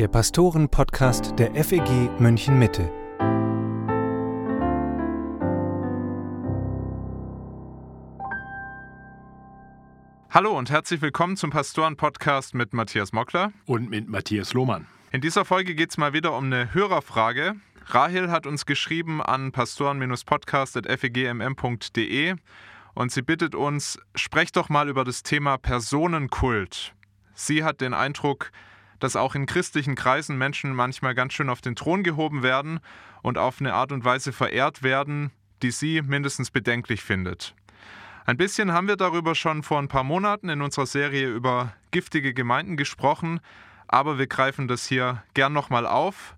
der Pastoren-Podcast der FEG München Mitte. Hallo und herzlich willkommen zum Pastoren-Podcast mit Matthias Mockler und mit Matthias Lohmann. In dieser Folge geht es mal wieder um eine Hörerfrage. Rahel hat uns geschrieben an pastoren-podcast.fegmm.de und sie bittet uns, sprecht doch mal über das Thema Personenkult. Sie hat den Eindruck, dass auch in christlichen Kreisen Menschen manchmal ganz schön auf den Thron gehoben werden und auf eine Art und Weise verehrt werden, die sie mindestens bedenklich findet. Ein bisschen haben wir darüber schon vor ein paar Monaten in unserer Serie über giftige Gemeinden gesprochen, aber wir greifen das hier gern nochmal auf.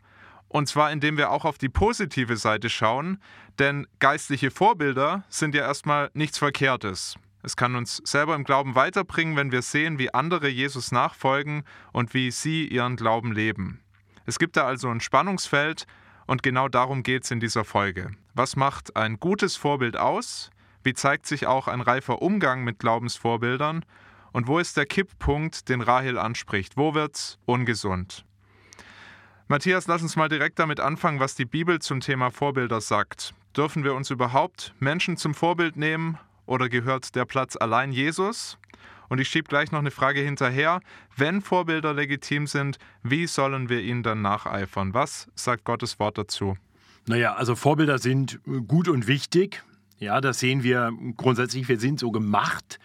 Und zwar indem wir auch auf die positive Seite schauen, denn geistliche Vorbilder sind ja erstmal nichts Verkehrtes. Es kann uns selber im Glauben weiterbringen, wenn wir sehen, wie andere Jesus nachfolgen und wie sie ihren Glauben leben. Es gibt da also ein Spannungsfeld und genau darum geht es in dieser Folge. Was macht ein gutes Vorbild aus? Wie zeigt sich auch ein reifer Umgang mit Glaubensvorbildern? Und wo ist der Kipppunkt, den Rahel anspricht? Wo wird's ungesund? Matthias, lass uns mal direkt damit anfangen, was die Bibel zum Thema Vorbilder sagt. Dürfen wir uns überhaupt Menschen zum Vorbild nehmen oder gehört der Platz allein Jesus? Und ich schiebe gleich noch eine Frage hinterher. Wenn Vorbilder legitim sind, wie sollen wir ihnen dann nacheifern? Was sagt Gottes Wort dazu? Naja, also Vorbilder sind gut und wichtig. Ja, das sehen wir grundsätzlich. Wir sind so gemacht.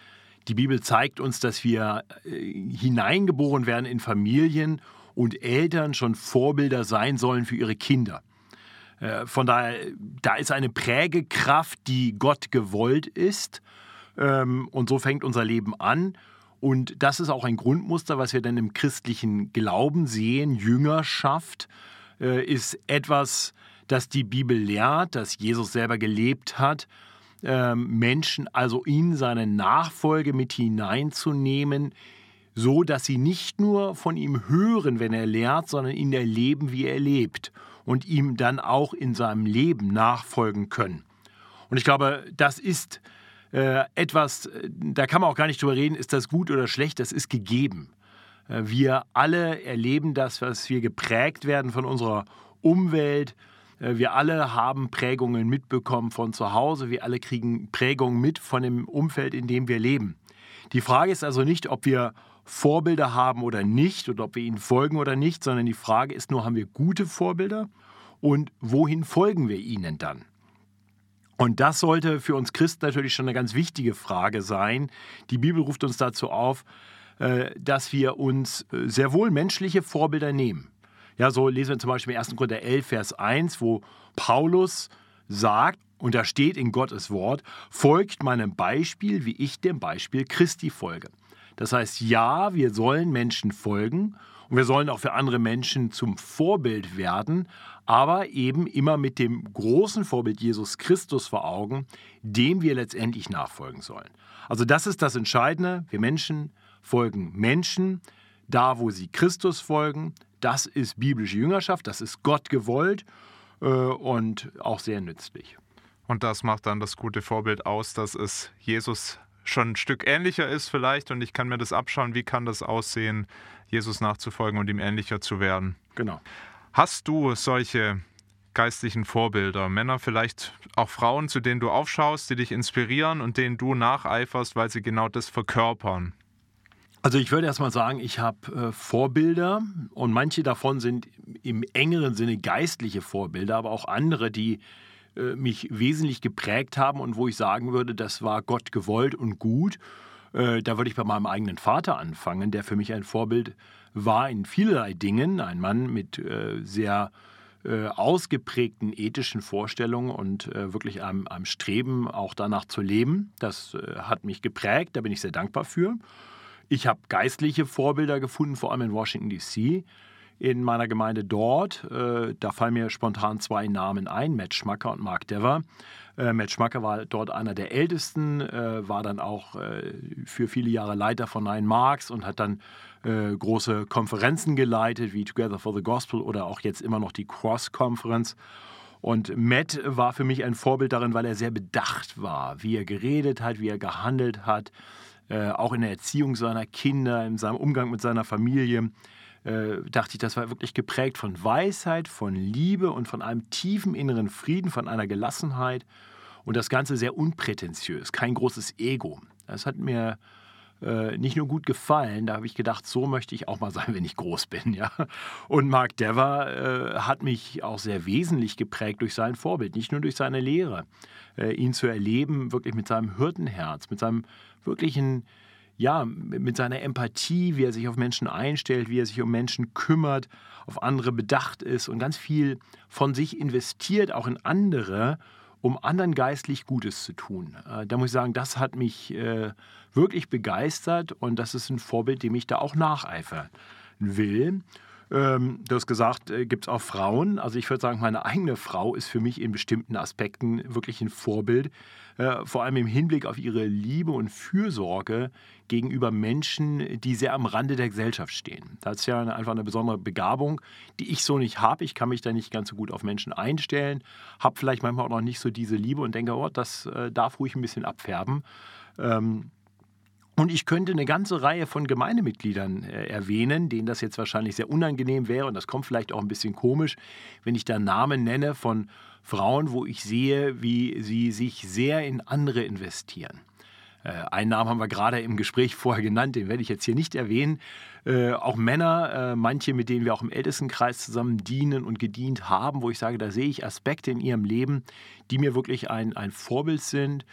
Die Bibel zeigt uns, dass wir äh, hineingeboren werden in Familien und Eltern schon Vorbilder sein sollen für ihre Kinder. Äh, von daher, da ist eine Prägekraft, die Gott gewollt ist. Ähm, und so fängt unser Leben an. Und das ist auch ein Grundmuster, was wir dann im christlichen Glauben sehen. Jüngerschaft äh, ist etwas, das die Bibel lehrt, das Jesus selber gelebt hat. Ähm, Menschen also in seine Nachfolge mit hineinzunehmen, so dass sie nicht nur von ihm hören, wenn er lehrt, sondern ihn erleben, wie er lebt und ihm dann auch in seinem Leben nachfolgen können. Und ich glaube, das ist äh, etwas, da kann man auch gar nicht drüber reden, ist das gut oder schlecht, das ist gegeben. Äh, wir alle erleben das, was wir geprägt werden von unserer Umwelt. Äh, wir alle haben Prägungen mitbekommen von zu Hause. Wir alle kriegen Prägungen mit von dem Umfeld, in dem wir leben. Die Frage ist also nicht, ob wir Vorbilder haben oder nicht oder ob wir ihnen folgen oder nicht, sondern die Frage ist nur, haben wir gute Vorbilder und wohin folgen wir ihnen dann? Und das sollte für uns Christen natürlich schon eine ganz wichtige Frage sein. Die Bibel ruft uns dazu auf, äh, dass wir uns äh, sehr wohl menschliche Vorbilder nehmen. Ja, so lesen wir zum Beispiel im 1. Korinther 11, Vers 1, wo Paulus sagt, und da steht in Gottes Wort, folgt meinem Beispiel, wie ich dem Beispiel Christi folge. Das heißt, ja, wir sollen Menschen folgen und wir sollen auch für andere Menschen zum Vorbild werden, aber eben immer mit dem großen Vorbild Jesus Christus vor Augen, dem wir letztendlich nachfolgen sollen. Also das ist das Entscheidende. Wir Menschen folgen Menschen, da wo sie Christus folgen. Das ist biblische Jüngerschaft, das ist Gott gewollt äh, und auch sehr nützlich. Und das macht dann das gute Vorbild aus, dass es Jesus schon ein Stück ähnlicher ist vielleicht und ich kann mir das abschauen, wie kann das aussehen, Jesus nachzufolgen und ihm ähnlicher zu werden. Genau. Hast du solche geistlichen Vorbilder, Männer, vielleicht auch Frauen, zu denen du aufschaust, die dich inspirieren und denen du nacheiferst, weil sie genau das verkörpern? Also ich würde erstmal sagen, ich habe äh, Vorbilder und manche davon sind im engeren Sinne geistliche Vorbilder, aber auch andere, die mich wesentlich geprägt haben und wo ich sagen würde, das war Gott gewollt und gut. Äh, da würde ich bei meinem eigenen Vater anfangen, der für mich ein Vorbild war in vielerlei Dingen. Ein Mann mit äh, sehr ausgeprägten ethischen Vorstellungen und wirklich einem, einem, Streben, auch danach zu leben. Das hat mich geprägt, da bin ich sehr dankbar für. Ich habe geistliche Vorbilder gefunden, vor allem in Washington, DC in meiner Gemeinde dort. Äh, da fallen mir spontan zwei Namen ein, Matt Schmacker und Mark Dever. Äh, Matt Schmacker war dort einer der ältesten, äh, war dann auch für viele Jahre Leiter von Nine Marks und hat dann große Konferenzen geleitet, wie Together for the Gospel oder auch jetzt immer noch die Cross-Conference. Und Matt war für mich ein Vorbild darin, weil er sehr bedacht war, wie er geredet hat, wie er gehandelt hat, auch in der Erziehung seiner Kinder, in seinem Umgang mit seiner Familie. Äh, dachte ich, das war wirklich geprägt von Weisheit, von Liebe und von einem tiefen inneren Frieden, von einer Gelassenheit und das Ganze sehr unprätentiös, kein großes Ego. Das hat mir äh, nicht nur gut gefallen, da habe ich gedacht, so möchte ich auch mal sein, wenn ich groß bin. Ja? Und Mark Dever äh, hat mich auch sehr wesentlich geprägt durch sein Vorbild, nicht nur durch seine Lehre. Äh, ihn zu erleben, wirklich mit seinem Hirtenherz, mit seinem wirklichen ja, mit seiner Empathie, wie er sich auf Menschen einstellt, wie er sich um Menschen kümmert, auf andere bedacht ist und ganz viel von sich investiert, auch in andere, um anderen geistlich Gutes zu tun. Äh, da muss ich sagen, das hat mich äh, wirklich begeistert und das ist ein Vorbild, dem ich da auch nacheifern will. Ähm, du hast gesagt, äh, gibt es auch Frauen. Also ich würde sagen, meine eigene Frau ist für mich in bestimmten Aspekten wirklich ein Vorbild. Äh, vor allem im Hinblick auf ihre Liebe und Fürsorge gegenüber Menschen, die sehr am Rande der Gesellschaft stehen. Das ist ja einfach eine besondere Begabung, die ich so nicht habe. Ich kann mich da nicht ganz so gut auf Menschen einstellen, habe vielleicht manchmal auch noch nicht so diese Liebe und denke, oh, das äh, darf ruhig ein bisschen abfärben. Ähm, und ich könnte eine ganze Reihe von Gemeindemitgliedern äh, erwähnen, denen das jetzt wahrscheinlich sehr unangenehm wäre. Und das kommt vielleicht auch ein bisschen komisch, wenn ich da Namen nenne von Frauen, wo ich sehe, wie sie sich sehr in andere investieren. Äh, einen Namen haben wir gerade im Gespräch vorher genannt, den werde ich jetzt hier nicht erwähnen. Äh, auch Männer, äh, manche, mit denen wir auch im Ältestenkreis zusammen dienen und gedient haben, wo ich sage, da sehe ich Aspekte in ihrem Leben, die mir wirklich ein, ein Vorbild sind,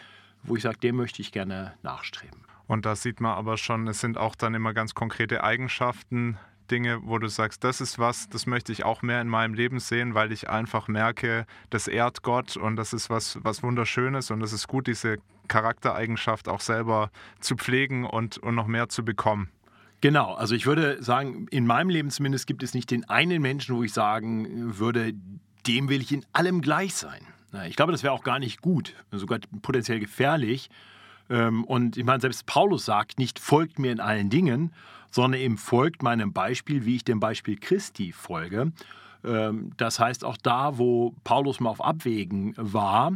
wo ich sage, dem möchte ich gerne nachstreben. Und da sieht man aber schon, es sind auch dann immer ganz konkrete Eigenschaften, Dinge, wo du sagst, das ist was, das möchte ich auch mehr in meinem Leben sehen, weil ich einfach merke, das ehrt Gott und das ist was, was Wunderschönes und es ist gut, diese Charaktereigenschaft auch selber zu pflegen und, und noch mehr zu bekommen. Genau, also ich würde sagen, in meinem Leben zumindest gibt es nicht den einen Menschen, wo ich sagen würde, dem will ich in allem gleich sein. Ich glaube, das wäre auch gar nicht gut, sogar potenziell gefährlich. Ähm, und ich meine, selbst Paulus sagt nicht, folgt mir in allen Dingen, sondern eben folgt meinem Beispiel, wie ich dem Beispiel Christi folge. Ähm, das heißt, auch da, wo Paulus mal auf Abwägen war,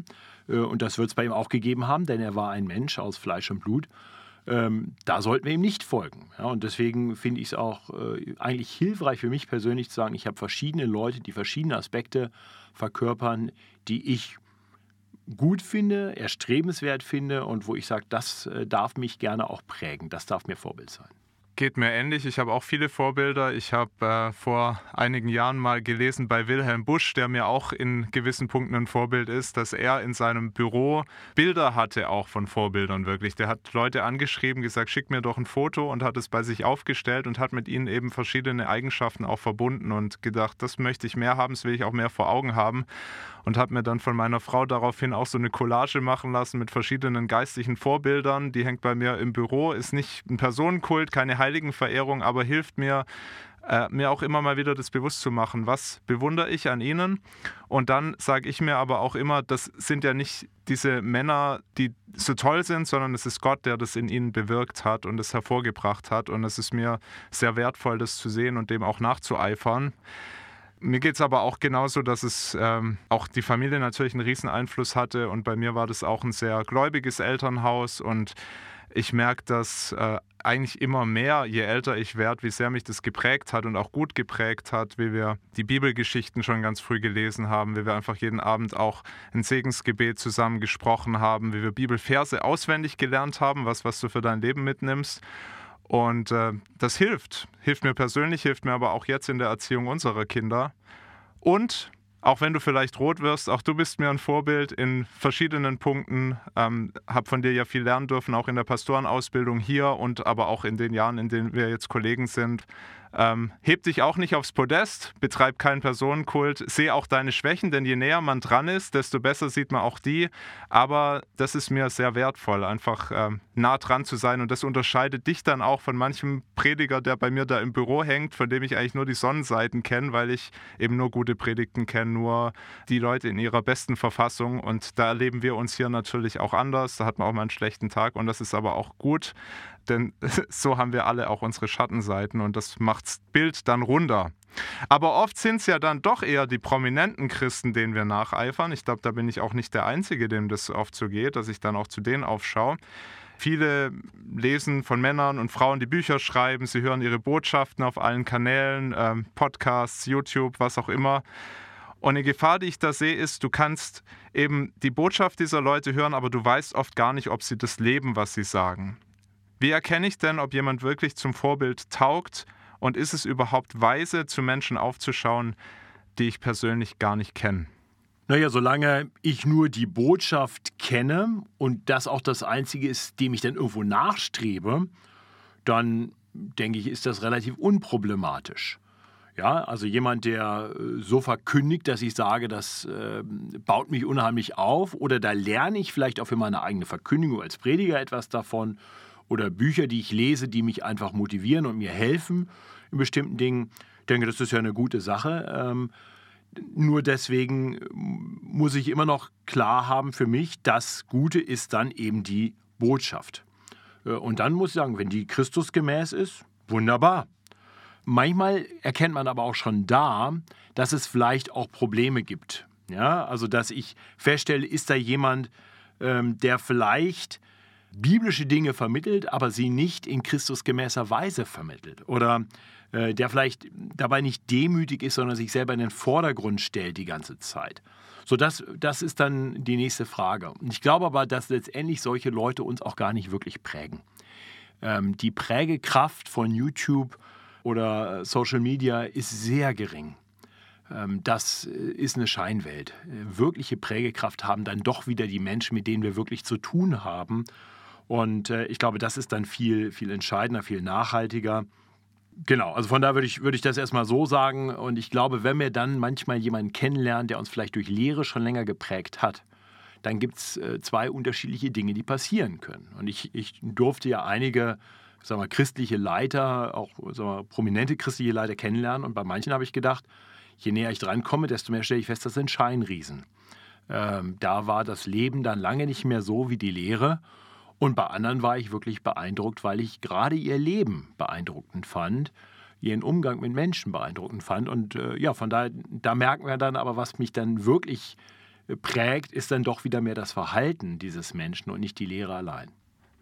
äh, und das wird es bei ihm auch gegeben haben, denn er war ein Mensch aus Fleisch und Blut, ähm, da sollten wir ihm nicht folgen. und deswegen finde ich es auch äh, eigentlich hilfreich für mich persönlich zu sagen, ich habe verschiedene Leute, die verschiedene Aspekte verkörpern, die ich gut finde, erstrebenswert finde und wo ich sage, das äh, darf mich gerne auch prägen, das darf mir Vorbild sein geht mir ähnlich. Ich habe auch viele Vorbilder. Ich habe äh, vor einigen Jahren mal gelesen bei Wilhelm Busch, der mir auch in gewissen Punkten ein Vorbild ist, dass er in seinem Büro Bilder hatte, auch von Vorbildern wirklich. Der hat Leute angeschrieben, gesagt, schick mir doch ein Foto und hat es bei sich aufgestellt und hat mit ihnen eben verschiedene Eigenschaften auch verbunden und gedacht, das möchte ich mehr haben, das will ich auch mehr vor Augen haben und habe mir dann von meiner Frau daraufhin auch so eine Collage machen lassen mit verschiedenen geistlichen Vorbildern. Die hängt bei mir im Büro, ist nicht ein Personenkult, keine Heiligenverehrung, aber hilft mir, äh, mir auch immer mal wieder das bewusst zu machen, was bewundere ich an ihnen. Und dann sage ich mir aber auch immer, das sind ja nicht diese Männer, die so toll sind, sondern es ist Gott, der das in ihnen bewirkt hat und es hervorgebracht hat. Und es ist mir sehr wertvoll, das zu sehen und dem auch nachzueifern. Mir geht es aber auch genauso, dass es ähm, auch die Familie natürlich einen riesen Einfluss hatte und bei mir war das auch ein sehr gläubiges Elternhaus und ich merke das äh, eigentlich immer mehr, je älter ich werde, wie sehr mich das geprägt hat und auch gut geprägt hat, wie wir die Bibelgeschichten schon ganz früh gelesen haben, wie wir einfach jeden Abend auch ein Segensgebet zusammen gesprochen haben, wie wir Bibelverse auswendig gelernt haben, was, was du für dein Leben mitnimmst. Und äh, das hilft. Hilft mir persönlich, hilft mir aber auch jetzt in der Erziehung unserer Kinder. Und auch wenn du vielleicht rot wirst, auch du bist mir ein Vorbild in verschiedenen Punkten. Ähm, hab von dir ja viel lernen dürfen, auch in der Pastorenausbildung hier und aber auch in den Jahren, in denen wir jetzt Kollegen sind. Ähm, heb dich auch nicht aufs Podest, betreib keinen Personenkult, sehe auch deine Schwächen, denn je näher man dran ist, desto besser sieht man auch die. Aber das ist mir sehr wertvoll, einfach ähm, nah dran zu sein und das unterscheidet dich dann auch von manchem Prediger, der bei mir da im Büro hängt, von dem ich eigentlich nur die Sonnenseiten kenne, weil ich eben nur gute Predigten kenne, nur die Leute in ihrer besten Verfassung und da erleben wir uns hier natürlich auch anders. Da hat man auch mal einen schlechten Tag und das ist aber auch gut, denn so haben wir alle auch unsere Schattenseiten und das macht das Bild dann runder. Aber oft sind es ja dann doch eher die prominenten Christen, denen wir nacheifern. Ich glaube, da bin ich auch nicht der Einzige, dem das oft so geht, dass ich dann auch zu denen aufschaue. Viele lesen von Männern und Frauen, die Bücher schreiben, sie hören ihre Botschaften auf allen Kanälen, ähm, Podcasts, YouTube, was auch immer. Und eine Gefahr, die ich da sehe, ist, du kannst eben die Botschaft dieser Leute hören, aber du weißt oft gar nicht, ob sie das leben, was sie sagen. Wie erkenne ich denn, ob jemand wirklich zum Vorbild taugt und ist es überhaupt weise, zu Menschen aufzuschauen, die ich persönlich gar nicht kenne? Naja, solange ich nur die Botschaft kenne und das auch das Einzige ist, dem ich dann irgendwo nachstrebe, dann denke ich, ist das relativ unproblematisch. Ja, also jemand, der äh, so verkündigt, dass ich sage, das äh, baut mich unheimlich auf oder da lerne ich vielleicht auch für meine eigene Verkündigung als Prediger etwas davon oder Bücher, die ich lese, die mich einfach motivieren und mir helfen in bestimmten Dingen. Ich denke, das ist ja eine gute Sache. Ähm, nur deswegen äh, muss ich immer noch klar haben für mich, das Gute ist dann eben die Botschaft. Äh, und dann muss ich sagen, wenn die Christusgemäß ist, wunderbar. Manchmal erkennt man aber auch schon da, dass es vielleicht auch Probleme gibt. Ja, also dass ich feststelle, ist da jemand, ähm, der vielleicht biblische Dinge vermittelt, aber sie nicht in Christusgemäßer Weise vermittelt. Oder äh, der vielleicht dabei nicht demütig ist, sondern sich selber in den Vordergrund stellt die ganze Zeit. So, das, das ist dann die nächste Frage. Ich glaube aber, dass letztendlich solche Leute uns auch gar nicht wirklich prägen. Ähm, die Prägekraft von YouTube oder Social Media ist sehr gering. Ähm, das ist eine Scheinwelt. Wirkliche Prägekraft haben dann doch wieder die Menschen, mit denen wir wirklich zu tun haben. Und äh, ich glaube, das ist dann viel, viel entscheidender, viel nachhaltiger. Genau, also von da würde ich, würde ich das erstmal so sagen. Und ich glaube, wenn wir dann manchmal jemanden kennenlernen, der uns vielleicht durch Lehre schon länger geprägt hat, dann gibt es äh, zwei unterschiedliche Dinge, die passieren können. Und ich, ich durfte ja einige sagen wir, christliche Leiter, auch sagen wir, prominente christliche Leiter kennenlernen. Und bei manchen habe ich gedacht, je näher ich drankomme, desto mehr stelle ich fest, das sind Scheinriesen. Ähm, da war das Leben dann lange nicht mehr so wie die Lehre. Und bei anderen war ich wirklich beeindruckt, weil ich gerade ihr Leben beeindruckend fand, ihren Umgang mit Menschen beeindruckend fand. Und äh, ja, von daher, da merken wir dann aber, was mich dann wirklich äh, prägt, ist dann doch wieder mehr das Verhalten dieses Menschen und nicht die Lehre allein.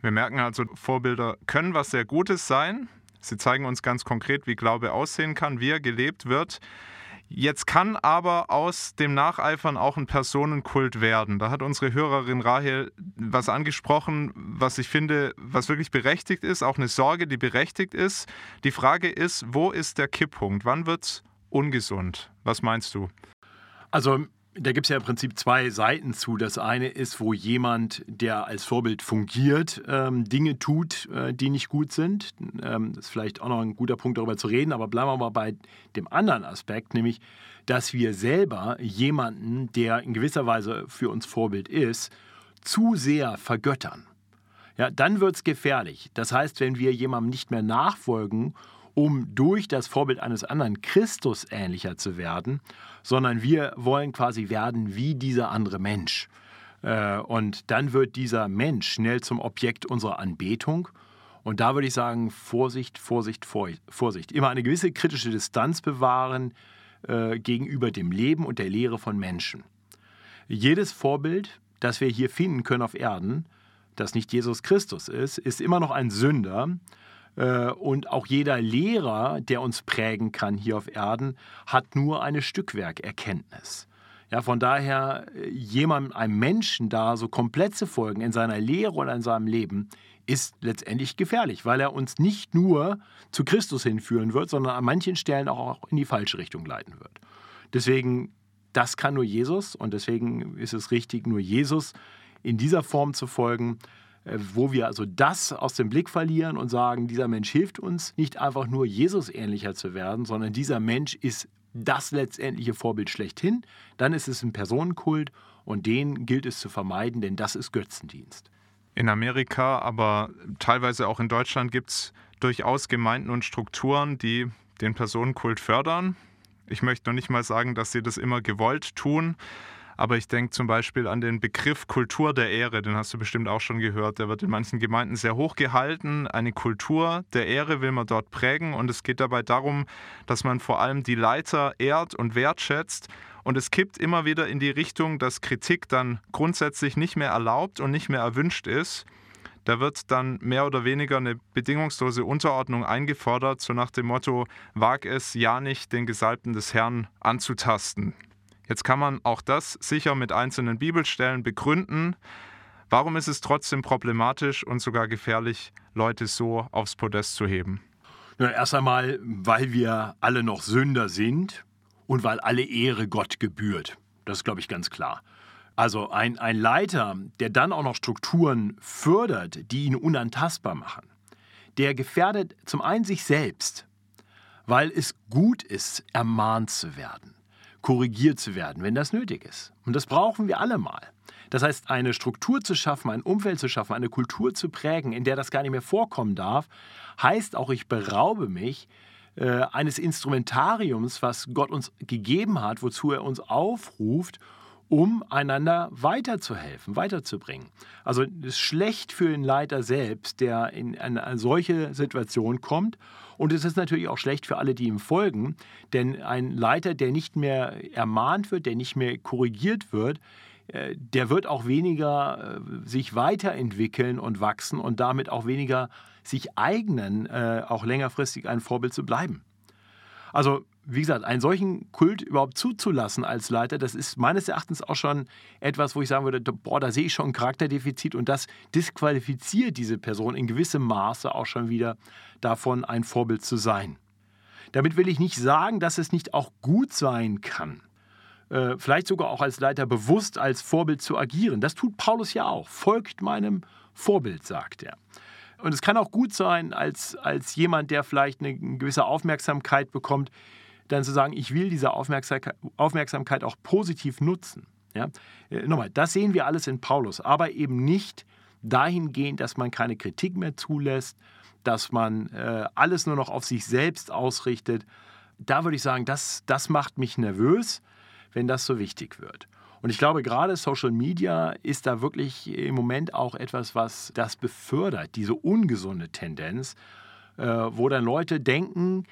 Wir merken also, Vorbilder können was sehr Gutes sein. Sie zeigen uns ganz konkret, wie Glaube aussehen kann, wie er gelebt wird. Jetzt kann aber aus dem Nacheifern auch ein Personenkult werden. Da hat unsere Hörerin Rahel was angesprochen, was ich finde, was wirklich berechtigt ist, auch eine Sorge, die berechtigt ist. Die Frage ist, wo ist der Kipppunkt? Wann wird es ungesund? Was meinst du? Also da gibt es ja im Prinzip zwei Seiten zu. Das eine ist, wo jemand, der als Vorbild fungiert, ähm, Dinge tut, äh, die nicht gut sind. Ähm, das ist vielleicht auch noch ein guter Punkt, darüber zu reden, aber bleiben wir mal bei dem anderen Aspekt, nämlich, dass wir selber jemanden, der in gewisser Weise für uns Vorbild ist, zu sehr vergöttern. Ja, dann wird es gefährlich. Das heißt, wenn wir jemandem nicht mehr nachfolgen um durch das Vorbild eines anderen Christus ähnlicher zu werden, sondern wir wollen quasi werden wie dieser andere Mensch. Äh, und dann wird dieser Mensch schnell zum Objekt unserer Anbetung. Und da würde ich sagen, Vorsicht, Vorsicht, Vorsicht. Immer eine gewisse kritische Distanz bewahren äh, gegenüber dem Leben und der Lehre von Menschen. Jedes Vorbild, das wir hier finden können auf Erden, das nicht Jesus Christus ist, ist immer noch ein Sünder, und auch jeder Lehrer, der uns prägen kann hier auf Erden, hat nur eine Stückwerkerkenntnis. Ja, von daher, äh, jemandem, einem Menschen da so komplett zu folgen in seiner Lehre oder in seinem Leben, ist letztendlich gefährlich, weil er uns nicht nur zu Christus hinführen wird, sondern an manchen Stellen auch in die falsche Richtung leiten wird. Deswegen, das kann nur Jesus und deswegen ist es richtig, nur Jesus in dieser Form zu folgen. Äh, wo wir also das aus dem Blick verlieren und sagen, dieser Mensch hilft uns, nicht einfach nur Jesus ähnlicher zu werden, sondern dieser Mensch ist das letztendliche Vorbild schlechthin, dann ist es ein Personenkult und den gilt es zu vermeiden, denn das ist Götzendienst. In Amerika, aber teilweise auch in Deutschland gibt es durchaus Gemeinden und Strukturen, die den Personenkult fördern. Ich möchte noch nicht mal sagen, dass sie das immer gewollt tun, aber ich denke zum Beispiel an den Begriff Kultur der Ehre, den hast du bestimmt auch schon gehört. Der wird in manchen Gemeinden sehr hoch gehalten. Eine Kultur der Ehre will man dort prägen und es geht dabei darum, dass man vor allem die Leiter ehrt und wertschätzt. Und es kippt immer wieder in die Richtung, dass Kritik dann grundsätzlich nicht mehr erlaubt und nicht mehr erwünscht ist. da wird dann mehr oder weniger eine bedingungslose Unterordnung eingefordert, so nach dem Motto, wag es ja nicht, den Gesalbten des Herrn anzutasten. Jetzt kann man auch das sicher mit einzelnen Bibelstellen begründen. Warum ist es trotzdem problematisch und sogar gefährlich, Leute so aufs Podest zu heben? Na, erst einmal, weil wir alle noch Sünder sind und weil alle Ehre Gott gebührt. Das ist, glaube ich, ganz klar. Also ein, ein Leiter, der dann auch noch Strukturen fördert, die ihn unantastbar machen, der gefährdet zum einen sich selbst, weil es gut ist, ermahnt zu werden, korrigiert zu werden, wenn das nötig ist. Und das brauchen wir alle mal. Das heißt, eine Struktur zu schaffen, ein Umfeld zu schaffen, eine Kultur zu prägen, in der das gar nicht mehr vorkommen darf, heißt auch, ich beraube mich äh, eines Instrumentariums, was Gott uns gegeben hat, wozu er uns aufruft, um einander weiterzuhelfen, weiterzubringen. Also es ist schlecht für den Leiter selbst, der in eine solche Situation kommt. Und es ist natürlich auch schlecht für alle, die ihm folgen. Denn ein Leiter, der nicht mehr ermahnt wird, der nicht mehr korrigiert wird, äh, der wird auch weniger äh, sich weiterentwickeln und wachsen und damit auch weniger sich eignen, äh, auch längerfristig ein Vorbild zu bleiben. Also wie gesagt, einen solchen Kult überhaupt zuzulassen als Leiter, das ist meines Erachtens auch schon etwas, wo ich sagen würde, boah, da sehe ich schon ein Charakterdefizit und das disqualifiziert diese Person in gewissem Maße auch schon wieder davon, ein Vorbild zu sein. Damit will ich nicht sagen, dass es nicht auch gut sein kann, äh, vielleicht sogar auch als Leiter bewusst als Vorbild zu agieren. Das tut Paulus ja auch. Folgt meinem Vorbild, sagt er. Und es kann auch gut sein, als, als jemand, der vielleicht eine gewisse Aufmerksamkeit bekommt, dann zu sagen, ich will diese Aufmerksamkeit auch positiv nutzen. Ja? Äh, nochmal, das sehen wir alles in Paulus, aber eben nicht dahingehend, dass man keine Kritik mehr zulässt, dass man äh, alles nur noch auf sich selbst ausrichtet. Da würde ich sagen, das, das macht mich nervös, wenn das so wichtig wird. Und ich glaube, gerade Social Media ist da wirklich im Moment auch etwas, was das befördert, diese ungesunde Tendenz, äh, wo dann Leute denken,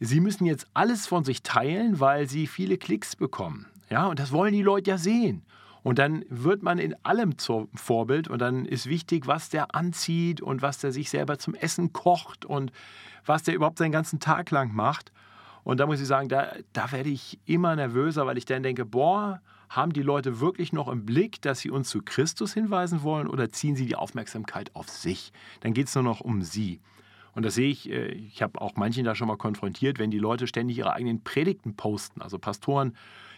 sie müssen jetzt alles von sich teilen, weil sie viele Klicks bekommen. Ja, und das wollen die Leute ja sehen. Und dann wird man in allem zum Vorbild und dann ist wichtig, was der anzieht und was der sich selber zum Essen kocht und was der überhaupt seinen ganzen Tag lang macht. Und da muss ich sagen, da, da werde ich immer nervöser, weil ich dann denke, boah, haben die Leute wirklich noch im Blick, dass sie uns zu Christus hinweisen wollen oder ziehen sie die Aufmerksamkeit auf sich? Dann geht es nur noch um sie. Und das sehe ich, äh, ich habe auch manchen da schon mal konfrontiert, wenn die Leute ständig ihre eigenen Predigten posten. Also Pastoren,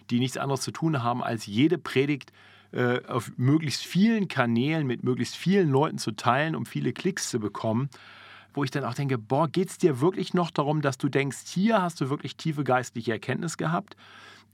die nichts anderes zu tun haben, als jede Predigt äh, auf möglichst vielen Kanälen mit möglichst vielen Leuten zu teilen, um viele Klicks zu bekommen. Wo ich dann auch denke, boah, geht es dir wirklich noch darum, dass du denkst, hier hast du wirklich tiefe geistliche Erkenntnis gehabt,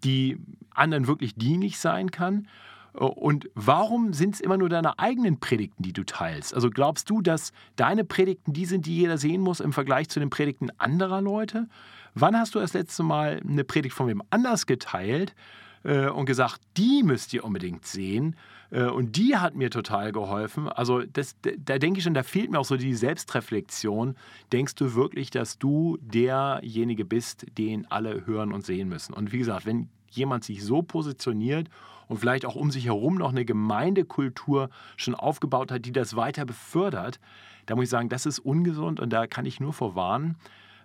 die anderen wirklich dienlich sein kann? Und warum sind es immer nur deine eigenen Predigten, die du teilst? Also glaubst du, dass deine Predigten die sind, die jeder sehen muss im Vergleich zu den Predigten anderer Leute? Wann hast du das letzte Mal eine Predigt von wem anders geteilt äh, und gesagt, die müsst ihr unbedingt sehen? Äh, und die hat mir total geholfen. Also das, da denke ich schon, da fehlt mir auch so die Selbstreflexion. Denkst du wirklich, dass du derjenige bist, den alle hören und sehen müssen? Und wie gesagt, wenn jemand sich so positioniert und vielleicht auch um sich herum noch eine Gemeindekultur schon aufgebaut hat, die das weiter befördert, da muss ich sagen, das ist ungesund und da kann ich nur vorwarnen,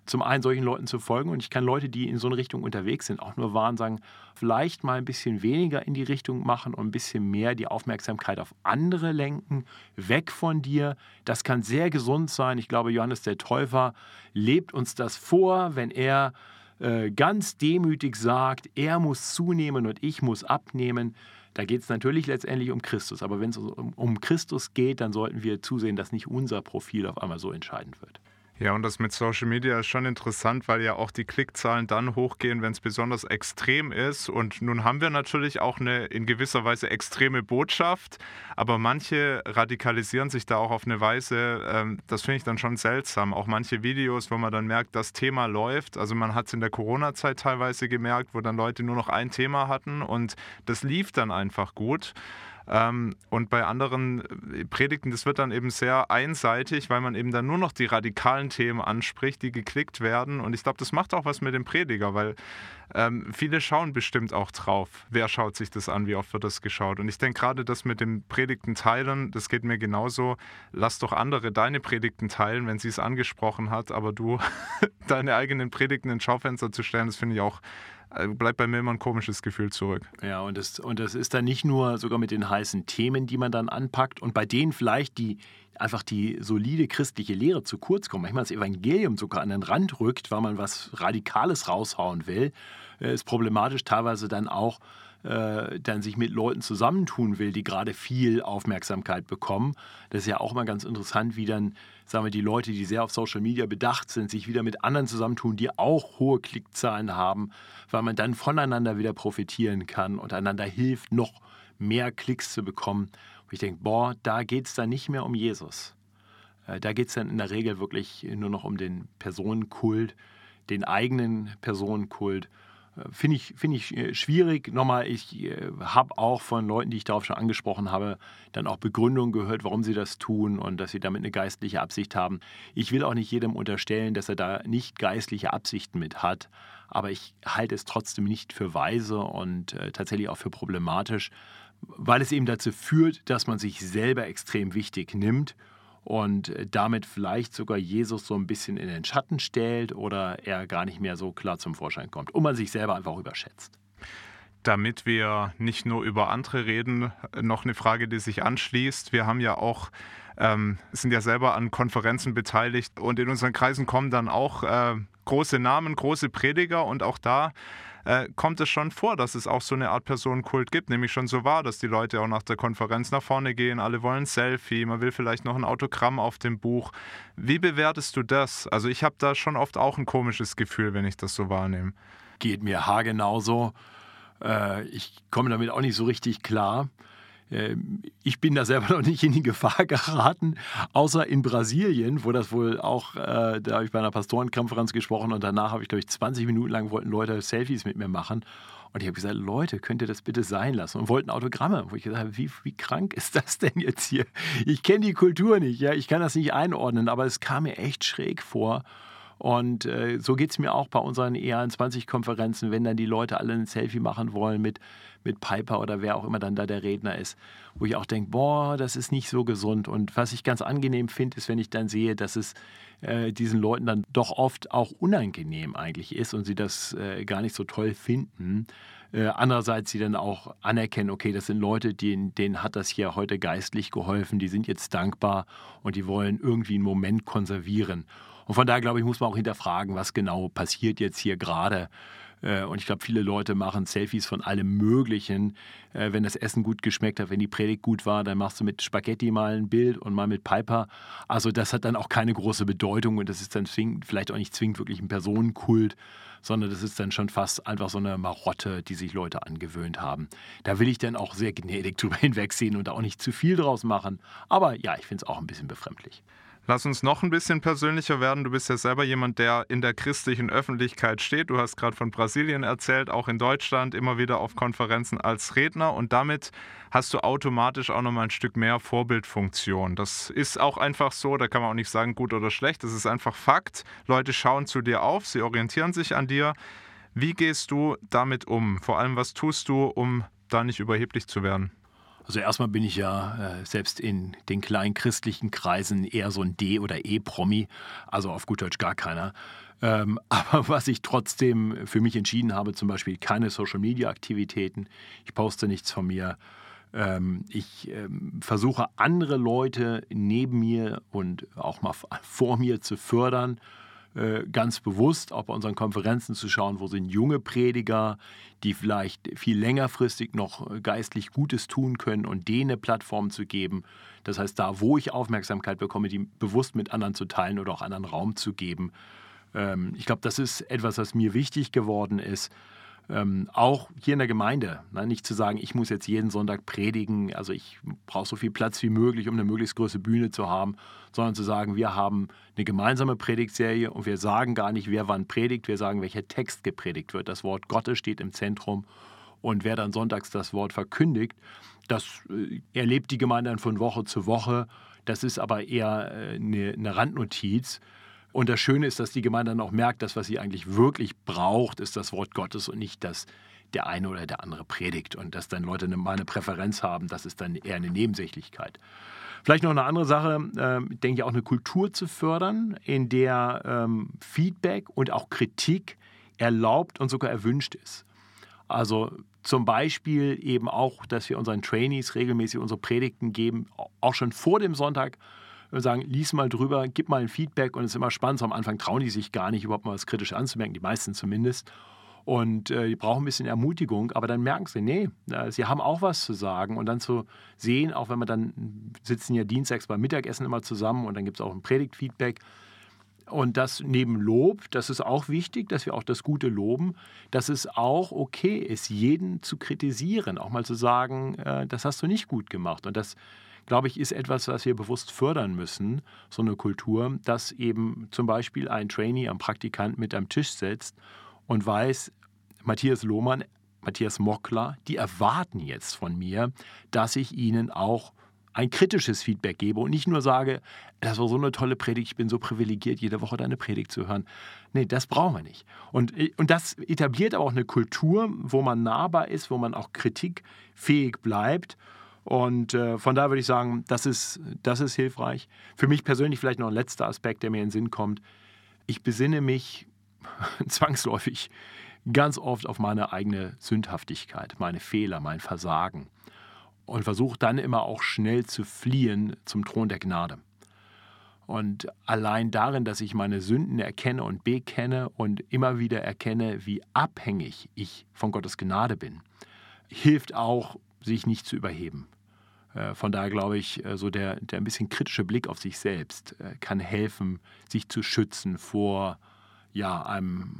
zum einen solchen Leuten zu folgen und ich kann Leute, die in so eine Richtung unterwegs sind, auch nur warnen, sagen, vielleicht mal ein bisschen weniger in die Richtung machen und ein bisschen mehr die Aufmerksamkeit auf andere lenken, weg von dir. Das kann sehr gesund sein. Ich glaube, Johannes der Täufer lebt uns das vor, wenn er äh, ganz demütig sagt, er muss zunehmen und ich muss abnehmen. Da geht es natürlich letztendlich um Christus. Aber wenn es um, um Christus geht, dann sollten wir zusehen, dass nicht unser Profil auf einmal so entscheidend wird. Ja, und das mit Social Media ist schon interessant, weil ja auch die Klickzahlen dann hochgehen, wenn es besonders extrem ist. Und nun haben wir natürlich auch eine in gewisser Weise extreme Botschaft, aber manche radikalisieren sich da auch auf eine Weise, ähm, das finde ich dann schon seltsam. Auch manche Videos, wo man dann merkt, das Thema läuft. Also man hat es in der Corona-Zeit teilweise gemerkt, wo dann Leute nur noch ein Thema hatten und das lief dann einfach gut. Ähm, und bei anderen äh, Predigten, das wird dann eben sehr einseitig, weil man eben dann nur noch die radikalen Themen anspricht, die geklickt werden. Und ich glaube, das macht auch was mit dem Prediger, weil ähm, viele schauen bestimmt auch drauf. Wer schaut sich das an? Wie oft wird das geschaut? Und ich denke gerade, das mit dem Predigten teilen, das geht mir genauso. Lass doch andere deine Predigten teilen, wenn sie es angesprochen hat, aber du deine eigenen Predigten ins Schaufenster zu stellen, das finde ich auch bleibt bei mir immer ein komisches Gefühl zurück. Ja, und das, und das ist dann nicht nur sogar mit den heißen Themen, die man dann anpackt und bei denen vielleicht die einfach die solide christliche Lehre zu kurz kommt. Manchmal das Evangelium sogar an den Rand rückt, weil man was Radikales raushauen will, äh, ist problematisch teilweise dann auch äh, dann sich mit Leuten zusammentun will, die gerade viel Aufmerksamkeit bekommen. Das ist ja auch mal ganz interessant, wie dann, sagen wir, die Leute, die sehr auf Social Media bedacht sind, sich wieder mit anderen zusammentun, die auch hohe Klickzahlen haben, weil man dann voneinander wieder profitieren kann und einander hilft, noch mehr Klicks zu bekommen. Und ich denke, boah, da geht es dann nicht mehr um Jesus. Äh, da geht es dann in der Regel wirklich nur noch um den Personenkult, den eigenen Personenkult Finde ich, find ich äh, schwierig. Nochmal, ich äh, habe auch von Leuten, die ich darauf schon angesprochen habe, dann auch Begründungen gehört, warum sie das tun und dass sie damit eine geistliche Absicht haben. Ich will auch nicht jedem unterstellen, dass er da nicht geistliche Absichten mit hat, aber ich halte es trotzdem nicht für weise und äh, tatsächlich auch für problematisch, weil es eben dazu führt, dass man sich selber extrem wichtig nimmt und äh, damit vielleicht sogar Jesus so ein bisschen in den Schatten stellt oder er gar nicht mehr so klar zum Vorschein kommt und man sich selber einfach überschätzt. Damit wir nicht nur über andere reden, noch eine Frage, die sich anschließt. Wir haben ja auch, ähm, sind ja selber an Konferenzen beteiligt und in unseren Kreisen kommen dann auch äh, große Namen, große Prediger und auch da äh, kommt es schon vor, dass es auch so eine Art Personenkult gibt, nämlich schon so war, dass die Leute auch nach der Konferenz nach vorne gehen, alle wollen ein Selfie, man will vielleicht noch ein Autogramm auf dem Buch. Wie bewertest du das? Also ich habe da schon oft auch ein komisches Gefühl, wenn ich das so wahrnehme. Geht mir haargenauso. Äh, ich komme damit auch nicht so richtig klar. Ähm, ich bin da selber noch nicht in die Gefahr geraten, außer in Brasilien, wo das wohl auch, äh, da habe ich bei einer Pastorenkonferenz gesprochen und danach habe ich, glaube ich, 20 Minuten lang wollten Leute Selfies mit mir machen. Und ich habe gesagt, Leute, könnt ihr das bitte sein lassen? Und wollten Autogramme. Wo ich gesagt habe, wie, wie krank ist das denn jetzt hier? Ich kenne die Kultur nicht, ja, ich kann das nicht einordnen, aber es kam mir echt schräg vor. Und äh, so geht es mir auch bei unseren EA20-Konferenzen, wenn dann die Leute alle ein Selfie machen wollen mit, mit Piper oder wer auch immer dann da der Redner ist, wo ich auch denke, boah, das ist nicht so gesund. Und was ich ganz angenehm finde, ist, wenn ich dann sehe, dass es äh, diesen Leuten dann doch oft auch unangenehm eigentlich ist und sie das äh, gar nicht so toll finden. Äh, andererseits sie dann auch anerkennen, okay, das sind Leute, denen, denen hat das hier heute geistlich geholfen, die sind jetzt dankbar und die wollen irgendwie einen Moment konservieren. Und von daher, glaube ich, muss man auch hinterfragen, was genau passiert jetzt hier gerade. Äh, und ich glaube, viele Leute machen Selfies von allem Möglichen. Äh, wenn das Essen gut geschmeckt hat, wenn die Predigt gut war, dann machst du mit Spaghetti mal ein Bild und mal mit Piper. Also das hat dann auch keine große Bedeutung und das ist dann vielleicht auch nicht zwingend wirklich ein Personenkult, sondern das ist dann schon fast einfach so eine Marotte, die sich Leute angewöhnt haben. Da will ich dann auch sehr gnädig drüber hinwegsehen und da auch nicht zu viel draus machen. Aber ja, ich finde es auch ein bisschen befremdlich. Lass uns noch ein bisschen persönlicher werden. Du bist ja selber jemand, der in der christlichen Öffentlichkeit steht. Du hast gerade von Brasilien erzählt, auch in Deutschland immer wieder auf Konferenzen als Redner und damit hast du automatisch auch nochmal ein Stück mehr Vorbildfunktion. Das ist auch einfach so, da kann man auch nicht sagen gut oder schlecht, das ist einfach Fakt. Leute schauen zu dir auf, sie orientieren sich an dir. Wie gehst du damit um? Vor allem, was tust du, um da nicht überheblich zu werden? Also erstmal bin ich ja äh, selbst in den kleinen christlichen Kreisen eher so ein D- oder E-Promi, also auf gut Deutsch gar keiner. Ähm, aber was ich trotzdem für mich entschieden habe, zum Beispiel keine Social-Media-Aktivitäten, ich poste nichts von mir. Ähm, ich ähm, versuche andere Leute neben mir und auch mal vor mir zu fördern ganz bewusst auch bei unseren Konferenzen zu schauen, wo sind junge Prediger, die vielleicht viel längerfristig noch äh, geistlich Gutes tun können und denen eine Plattform zu geben. Das heißt, da, wo ich Aufmerksamkeit bekomme, die bewusst mit anderen zu teilen oder auch anderen Raum zu geben. Ähm, ich glaube, das ist etwas, was mir wichtig geworden ist ähm, auch hier in der Gemeinde, ne, nicht zu sagen, ich muss jetzt jeden Sonntag predigen, also ich brauche so viel Platz wie möglich, um eine möglichst große Bühne zu haben, sondern zu sagen, wir haben eine gemeinsame Predigtserie und wir sagen gar nicht, wer wann predigt, wir sagen, welcher Text gepredigt wird. Das Wort Gottes steht im Zentrum und wer dann sonntags das Wort verkündigt, Das äh, erlebt die Gemeinde dann von Woche zu Woche. Das ist aber eher äh, eine, eine Randnotiz. Und das Schöne ist, dass die Gemeinde dann auch merkt, dass was sie eigentlich wirklich braucht, ist das Wort Gottes und nicht das der eine oder der andere predigt. Und dass dann Leute mal eine Präferenz haben, das ist dann eher eine Nebensächlichkeit. Vielleicht noch eine andere Sache, äh, ich denke auch eine Kultur zu fördern, in der ähm, Feedback und auch Kritik erlaubt und sogar erwünscht ist. Also zum Beispiel eben auch, dass wir unseren Trainees regelmäßig unsere Predigten geben, auch schon vor dem Sonntag sagen, lies mal drüber, gib mal ein Feedback und es ist immer spannend. So am Anfang trauen die sich gar nicht, überhaupt mal was kritisch anzumerken, die meisten zumindest. Und äh, die brauchen ein bisschen Ermutigung, aber dann merken sie, nee, äh, sie haben auch was zu sagen. Und dann zu sehen, auch wenn wir dann sitzen ja dienstags beim Mittagessen immer zusammen und dann gibt es auch ein Predigtfeedback. Und das neben Lob, das ist auch wichtig, dass wir auch das Gute loben, dass es auch okay ist, jeden zu kritisieren, auch mal zu sagen, äh, das hast du nicht gut gemacht. Und das glaube ich, ist etwas, was wir bewusst fördern müssen, so eine Kultur, dass eben zum Beispiel ein Trainee, ein Praktikant mit am Tisch sitzt und weiß, Matthias Lohmann, Matthias Mockler, die erwarten jetzt von mir, dass ich ihnen auch ein kritisches Feedback gebe und nicht nur sage, das war so eine tolle Predigt, ich bin so privilegiert, jede Woche deine Predigt zu hören. Nee, das brauchen wir nicht. Und, und das etabliert auch eine Kultur, wo man nahbar ist, wo man auch kritikfähig bleibt und äh, von daher würde ich sagen, das ist, das ist hilfreich. Für mich persönlich vielleicht noch ein letzter Aspekt, der mir in den Sinn kommt. Ich besinne mich zwangsläufig ganz oft auf meine eigene Sündhaftigkeit, meine Fehler, mein Versagen und versuche dann immer auch schnell zu fliehen zum Thron der Gnade. Und allein darin, dass ich meine Sünden erkenne und bekenne und immer wieder erkenne, wie abhängig ich von Gottes Gnade bin, hilft auch, sich nicht zu überheben. Äh, von daher glaube ich, äh, so der, der ein bisschen kritische Blick auf sich selbst äh, kann helfen, sich zu schützen vor ja, einem,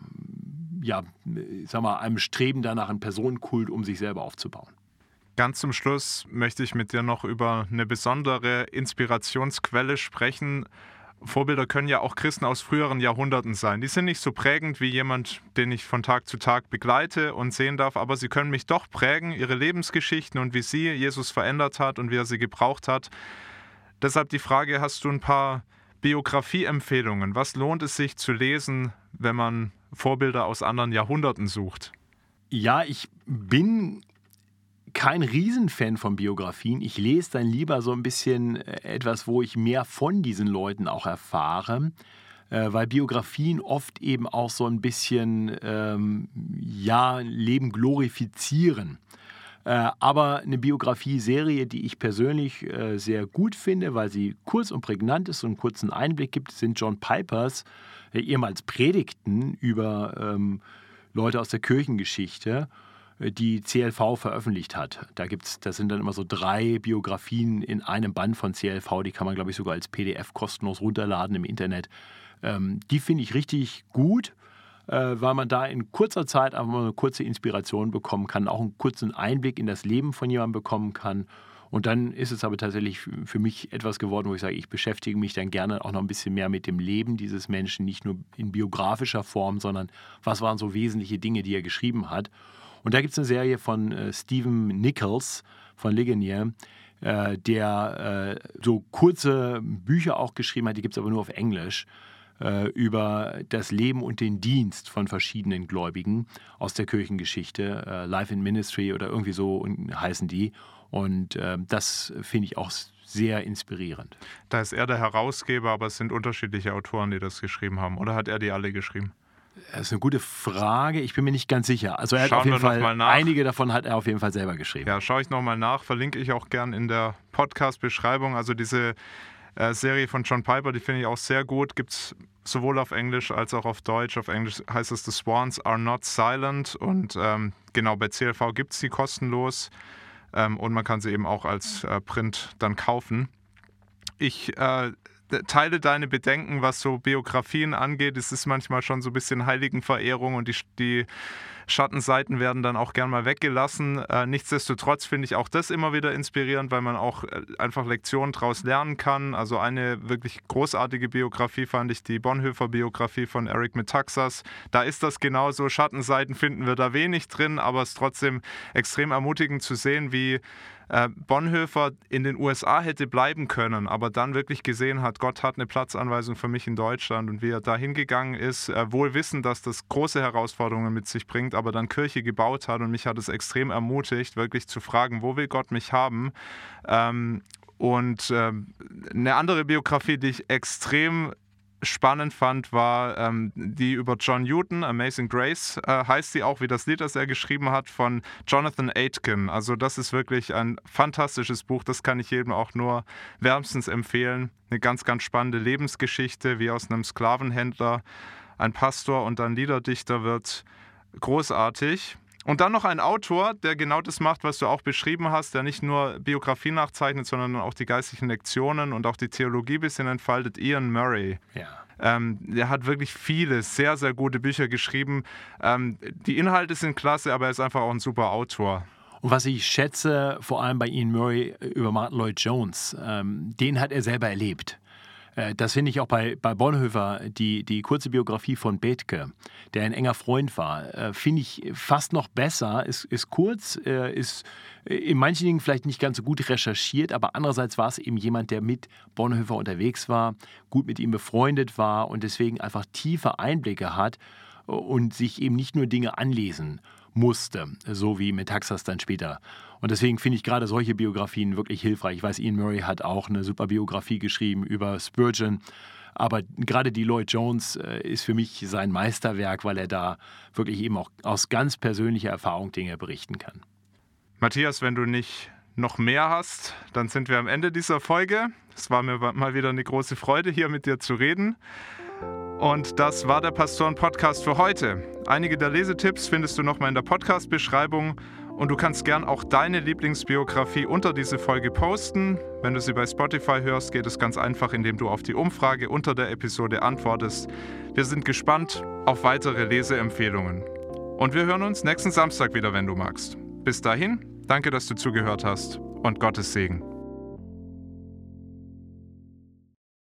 ja, sag mal, einem Streben danach, einen Personenkult um sich selber aufzubauen. Ganz zum Schluss möchte ich mit dir noch über eine besondere Inspirationsquelle sprechen, Vorbilder können ja auch Christen aus früheren Jahrhunderten sein. Die sind nicht so prägend wie jemand, den ich von Tag zu Tag begleite und sehen darf, aber sie können mich doch prägen, ihre Lebensgeschichten und wie sie Jesus verändert hat und wie er sie gebraucht hat. Deshalb die Frage, hast du ein paar Biografieempfehlungen? Was lohnt es sich zu lesen, wenn man Vorbilder aus anderen Jahrhunderten sucht? Ja, ich bin kein Riesenfan von Biografien. Ich lese dann lieber so ein bisschen äh, etwas, wo ich mehr von diesen Leuten auch erfahre, äh, weil Biografien oft eben auch so ein bisschen, ähm, ja, Leben glorifizieren. Äh, aber eine Biografie-Serie, die ich persönlich sehr gut finde, weil sie kurz und prägnant ist und einen kurzen Einblick gibt, sind John Pipers ehemals Predigten über ähm, Leute aus der Kirchengeschichte die CLV veröffentlicht hat. Da gibt's, das sind dann immer so drei Biografien in einem Band von CLV, die kann man, glaube ich, sogar als PDF kostenlos runterladen im Internet. Ähm, die finde ich richtig gut, äh, weil man da in kurzer Zeit einfach mal eine kurze Inspiration bekommen kann, auch einen kurzen Einblick in das Leben von jemandem bekommen kann. Und dann ist es aber tatsächlich für mich etwas geworden, wo ich sage, ich beschäftige mich dann gerne auch noch ein bisschen mehr mit dem Leben dieses Menschen, nicht nur in biografischer Form, sondern was waren so wesentliche Dinge, die er geschrieben hat. Und da gibt es eine Serie von äh, Stephen Nichols von Ligonier, äh, der äh, so kurze Bücher auch geschrieben hat, die gibt es aber nur auf Englisch, äh, über das Leben und den Dienst von verschiedenen Gläubigen aus der Kirchengeschichte, äh, Life in Ministry oder irgendwie so heißen die. Und äh, das finde ich auch sehr inspirierend. Da ist er der Herausgeber, aber es sind unterschiedliche Autoren, die das geschrieben haben. Oder hat er die alle geschrieben? Das ist eine gute Frage. Ich bin mir nicht ganz sicher. Also er hat Schauen auf jeden Fall einige davon hat er auf jeden Fall selber geschrieben. Ja, schaue ich nochmal nach. Verlinke ich auch gern in der Podcast-Beschreibung. Also diese äh, Serie von John Piper, die finde ich auch sehr gut. Gibt es sowohl auf Englisch als auch auf Deutsch. Auf Englisch heißt es The Swans Are Not Silent. Und ähm, genau bei CLV gibt es die kostenlos. Ähm, und man kann sie eben auch als äh, Print dann kaufen. Ich äh, teile deine Bedenken, was so Biografien angeht. Es ist manchmal schon so ein bisschen Heiligenverehrung und die, die Schattenseiten werden dann auch gern mal weggelassen. Äh, nichtsdestotrotz finde ich auch das immer wieder inspirierend, weil man auch äh, einfach Lektionen daraus lernen kann. Also eine wirklich großartige Biografie fand ich die Bonhoeffer-Biografie von Eric Metaxas. Da ist das genauso. Schattenseiten finden wir da wenig drin, aber es ist trotzdem extrem ermutigend zu sehen, wie äh, Bonhoeffer in den USA hätte bleiben können, aber dann wirklich gesehen hat, Gott hat eine Platzanweisung für mich in Deutschland und wie er da hingegangen ist, äh, wohl wissen, dass das große Herausforderungen mit sich bringt, aber dann Kirche gebaut hat und mich hat es extrem ermutigt, wirklich zu fragen, wo will Gott mich haben? Ähm, und ähm, eine andere Biografie, die ich extrem spannend fand, war ähm, die über John Newton, Amazing Grace, äh, heißt sie auch, wie das Lied, das er geschrieben hat, von Jonathan Aitken. Also das ist wirklich ein fantastisches Buch, das kann ich jedem auch nur wärmstens empfehlen. Eine ganz, ganz spannende Lebensgeschichte, wie aus einem Sklavenhändler ein Pastor und dann Liederdichter wird. Großartig. Und dann noch ein Autor, der genau das macht, was du auch beschrieben hast, der nicht nur Biografie nachzeichnet, sondern auch die geistlichen Lektionen und auch die Theologie ein bisschen entfaltet, Ian Murray. Ja. Ähm, der hat wirklich viele sehr, sehr gute Bücher geschrieben. Ähm, die Inhalte sind klasse, aber er ist einfach auch ein super Autor. Und was ich schätze, vor allem bei Ian Murray über Martin Lloyd Jones, ähm, den hat er selber erlebt. Äh, das finde ich auch bei, bei Bonhoeffer, die, die kurze Biografie von Bethke, der ein enger Freund war, äh, finde ich fast noch besser. Ist, ist kurz, äh, ist in manchen Dingen vielleicht nicht ganz so gut recherchiert, aber andererseits war es eben jemand, der mit Bonhoeffer unterwegs war, gut mit ihm befreundet war und deswegen einfach tiefe Einblicke hat und sich eben nicht nur Dinge anlesen musste, so wie Metaxas dann später. Und deswegen finde ich gerade solche Biografien wirklich hilfreich. Ich weiß, Ian Murray hat auch eine super Biografie geschrieben über Spurgeon. Aber gerade die Lloyd Jones äh, ist für mich sein Meisterwerk, weil er da wirklich eben auch aus ganz persönlicher Erfahrung Dinge berichten kann. Matthias, wenn du nicht noch mehr hast, dann sind wir am Ende dieser Folge. Es war mir mal wieder eine große Freude, hier mit dir zu reden. Und das war der Pastoren-Podcast für heute. Einige der Lesetipps findest du nochmal in der Podcast-Beschreibung. Und du kannst gern auch deine Lieblingsbiografie unter diese Folge posten. Wenn du sie bei Spotify hörst, geht es ganz einfach, indem du auf die Umfrage unter der Episode antwortest. Wir sind gespannt auf weitere Leseempfehlungen. Und wir hören uns nächsten Samstag wieder, wenn du magst. Bis dahin, danke, dass du zugehört hast und Gottes Segen.